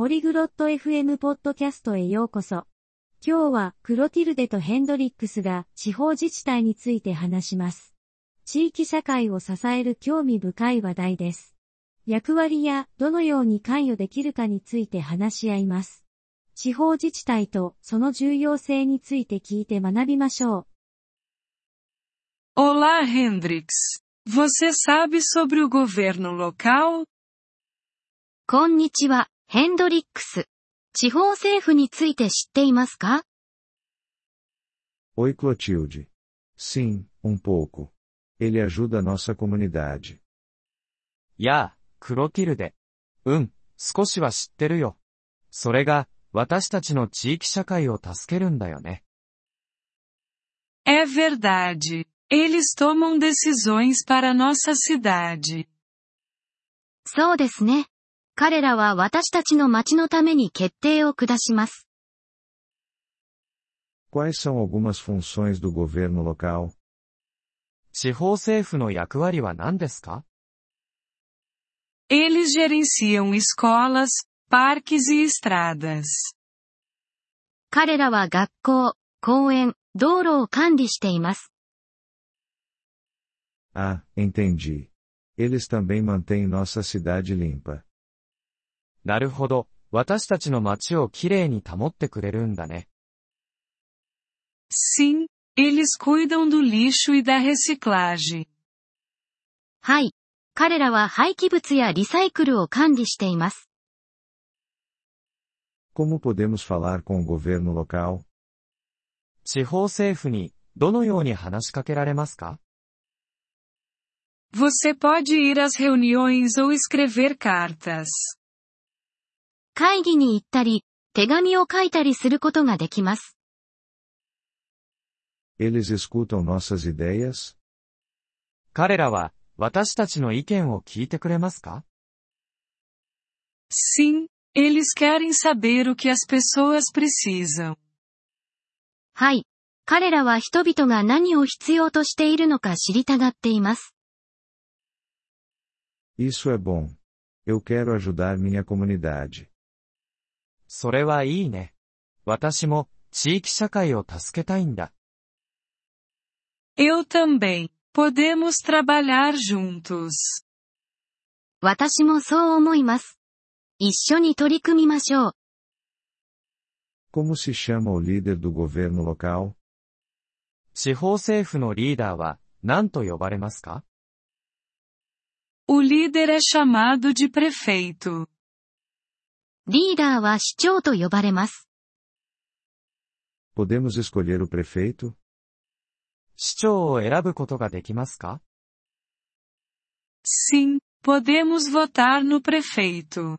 ポリグロット FM ポッドキャストへようこそ。今日はクロティルデとヘンドリックスが地方自治体について話します。地域社会を支える興味深い話題です。役割やどのように関与できるかについて話し合います。地方自治体とその重要性について聞いて学びましょう。Olá, Hendrix. Você sabe sobre o governo local? こんにちは、ヘンドリックス。地方政府について知っていますか Oi Clotilde. Sim, um pouco. Ele ajuda nossa comunidade. やあ、クロティルデ。うん、少しは知ってるよ。それが、私たちの地域社会を助けるんだよね。É verdade. Eles tomam decisões para nossa cidade. そうですね。彼らは私たちの町のために決定を下します。Quais são algumas funções do governo local? 地方政府の役割は何ですか Eles gerenciam escolas, parques e estradas. 彼らは学校、公園、道路を管理しています。Ah, entendi. Eles também mantêm nossa cidade limpa. なるほど。私たちの街をきれいに保ってくれるんだね。Sim, eles cuidam do lixo e da reciclagem. はい。彼らは廃棄物やリサイクルを管理しています。Como podemos falar com o governo local? 地方政府にどのように話しかけられますか Você pode ir às reuniões ou escrever cartas. 会議に行ったり、手紙を書いたりすることができます。Eles escutam nossas ideias? 彼らは私たちの意見を聞いてくれますか Sim, eles querem saber o que as pessoas precisam. はい。彼らは人々が何を必要としているのか知りたがっています。Isso é bom. Eu quero ajudar minha comunidade. それはいいね。私も地域社会を助けたいんだ。Eu também. Podemos trabalhar juntos. 私もそう思います。一緒に取り組みましょう。Como se chama o líder do governo local? 地方政府のリーダーは何と呼ばれますか O líder é chamado de prefeito. リーダーは市長と呼ばれます。Podemos escolher o prefeito? 市長を選ぶことができますか Sim, podemos votar no prefeito.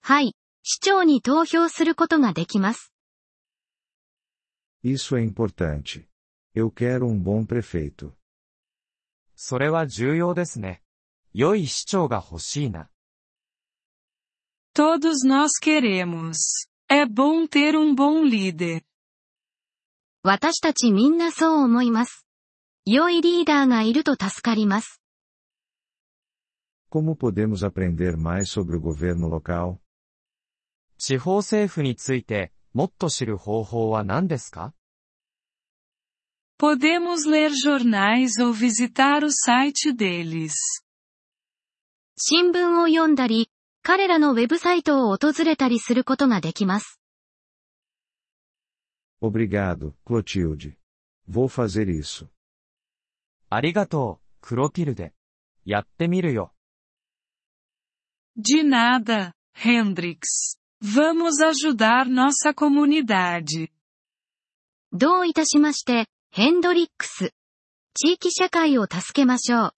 はい、市長に投票することができます。Isso é importante. Eu quero um bom prefeito. それは重要ですね。良い市長が欲しいな。Todos nós queremos. É bom ter um bom líder. 私たちみんなそう思います。良いリーダーがいると助かります。Como podemos aprender mais sobre o governo local? 地方政府についてもっと知る方法は何ですか Podemos ler jornais ou visitar o site deles. 新聞を読んだり、 彼らのウェブサイトを訪れたりすることができます。Obrigado, Clotilde. Vou fazer isso. ありがとう、クロティルデ。やってみるよ。De nada, Hendrix. Vamos ajudar nossa comunidade. どういたしまして、ヘンドリックス。地域社会を助けましょう。